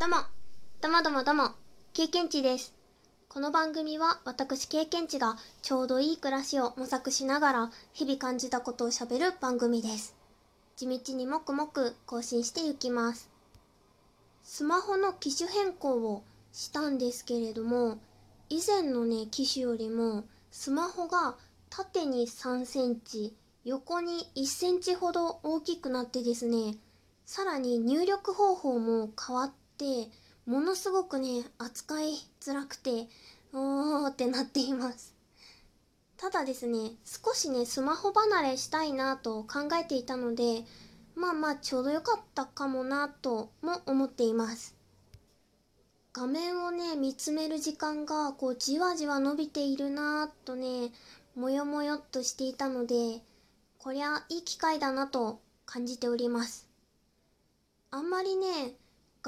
どうも、どうもどうもどうも、経験値です。この番組は私経験値がちょうどいい暮らしを模索しながら日々感じたことをしゃべる番組です。地道にもくもく更新していきます。スマホの機種変更をしたんですけれども、以前のね、機種よりもスマホが縦に3センチ、横に1センチほど大きくなってですね、さらに入力方法も変わって、ものすごくね、扱いづらくて、おーってなっています。ただですね、少しね、スマホ離れしたいなと考えていたので、まあまあちょうど良かったかもなとも思っています。画面をね、見つめる時間がこうじわじわ伸びているなとね、もよもよっとしていたので、こりゃいい機会だなと感じております。あんまりね、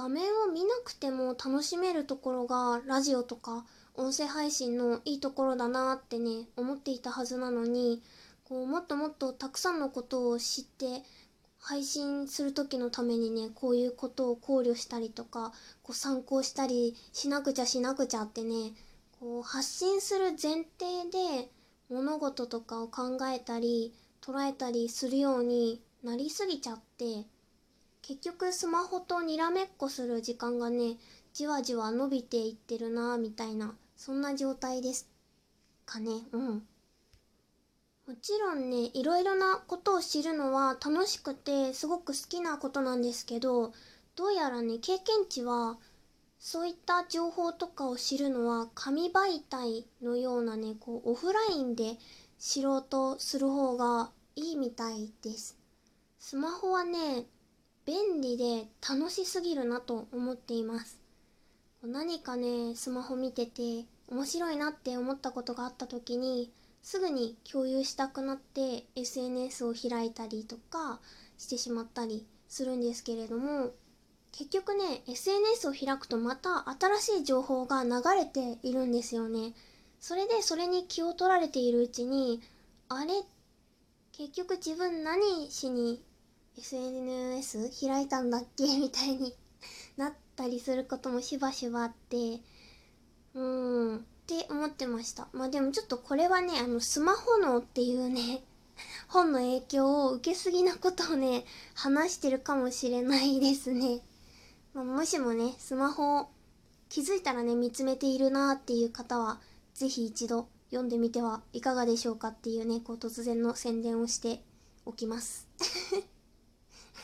画面を見なくても楽しめるところがラジオとか音声配信のいいところだなってね、思っていたはずなのに、こうもっともっとたくさんのことを知って配信する時のためにね、こういうことを考慮したりとか、こう参考したりしなくちゃしなくちゃってね、こう発信する前提で物事とかを考えたり捉えたりするようになりすぎちゃって、結局スマホとにらめっこする時間がねじわじわ伸びていってるなみたいなそんな状態ですかね。うん。もちろんねいろいろなことを知るのは楽しくてすごく好きなことなんですけどどうやらね経験値はそういった情報とかを知るのは紙媒体のようなねこうオフラインで知ろうとする方がいいみたいです。スマホはね便利で楽しすぎるなと思っています。何かねスマホ見てて面白いなって思ったことがあった時にすぐに共有したくなって SNS を開いたりとかしてしまったりするんですけれども結局ね SNS を開くとまた新しい情報が流れているんですよね。それでそれに気を取られているうちにあれ？結局自分何しに SNS 開いたんだっけ？みたいになったりすることもしばしばあってうーん。って思ってました。まあでもちょっとこれはねあのスマホ脳っていうね 本の影響を受けすぎなことをね話してるかもしれないですね、まあ、もしもねスマホを気づいたらね見つめているなっていう方は是非一度読んでみてはいかがでしょうかっていうねこう突然の宣伝をしておきます。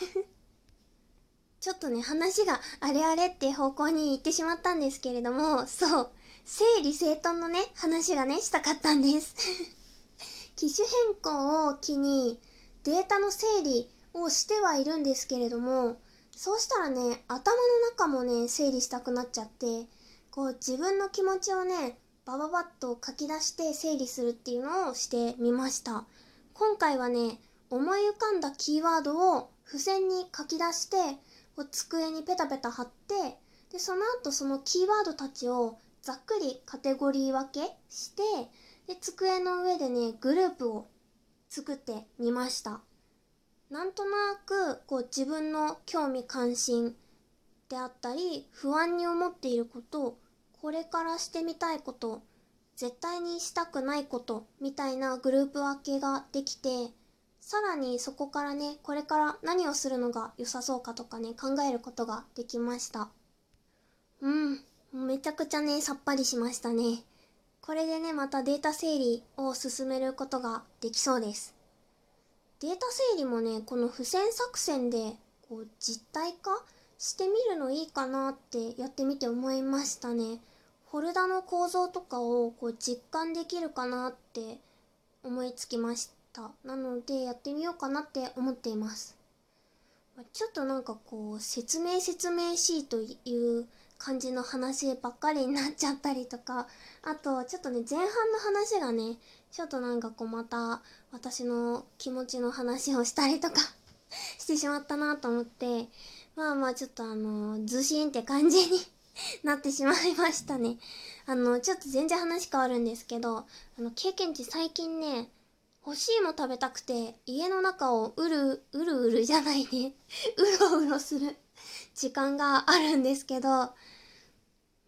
ちょっとね、話があれあれって方向に行ってしまったんですけれども、そう、整理整頓のね、話がね、したかったんです。機種変更を機にデータの整理をしてはいるんですけれども、そうしたらね、頭の中もね、整理したくなっちゃって、こう自分の気持ちをね、バババッと書き出して整理するっていうのをしてみました。今回はね、思い浮かんだキーワードを付箋に書き出して、こう机にペタペタ貼ってでその後そのキーワードたちをざっくりカテゴリー分けしてで机の上でねグループを作ってみました。なんとなくこう自分の興味関心であったり不安に思っていることこれからしてみたいこと絶対にしたくないことみたいなグループ分けができてさらにそこからね、これから何をするのが良さそうかとかね、考えることができました。うん、めちゃくちゃね、さっぱりしましたね。これでね、またデータ整理を進めることができそうです。データ整理もね、この付箋作戦でこう実体化してみるのいいかなってやってみて思いましたね。フォルダの構造とかをこう実感できるかなって思いつきました。た。なのでやってみようかなって思っています。ちょっとなんかこう説明説明しいという感じの話ばっかりになっちゃったりとかあとちょっとね前半の話がねちょっとなんかこうまた私の気持ちの話をしたりとか してしまったなと思ってまあまあちょっとあのずしんって感じに なってしまいましたね。あのちょっと全然話変わるんですけどあの経験値最近ね欲しいも食べたくて家の中をうるうるうるじゃないね うろうろする時間があるんですけど、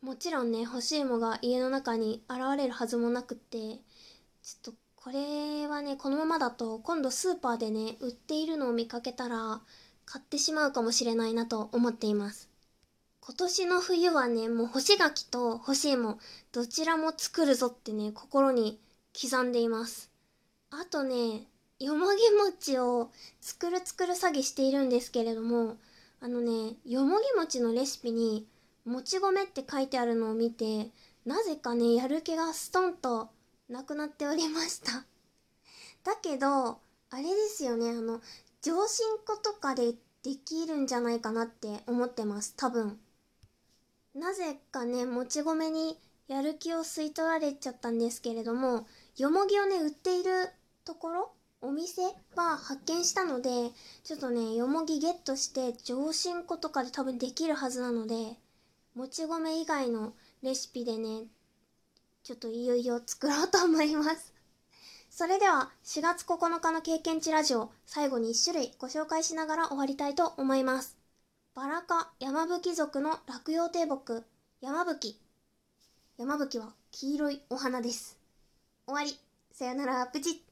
もちろんね、欲しいもが家の中に現れるはずもなくって、ちょっとこれはね、このままだと今度スーパーでね、売っているのを見かけたら、買ってしまうかもしれないなと思っています。今年の冬はね、もう干し柿と干し芋、どちらも作るぞってね、心に刻んでいます。あとね、よもぎ餅を作る作る詐欺しているんですけれども、あのね、よもぎ餅のレシピに、もち米って書いてあるのを見て、なぜかね、やる気がストンとなくなっておりました。だけど、あれですよね、あの、上新粉とかでできるんじゃないかなって思ってます、多分。なぜかね、もち米にやる気を吸い取られちゃったんですけれども、よもぎをね、売っているところお店は発見したので、ちょっとね、よもぎゲットして、上新粉とかで多分できるはずなので、もち米以外のレシピでね、ちょっといよいよ作ろうと思います。それでは、4月9日の経験値ラジオ、最後に1種類ご紹介しながら終わりたいと思います。バラ科山吹族の落葉低木山吹山吹は黄色いお花です。終わり。さよなら。プチッ。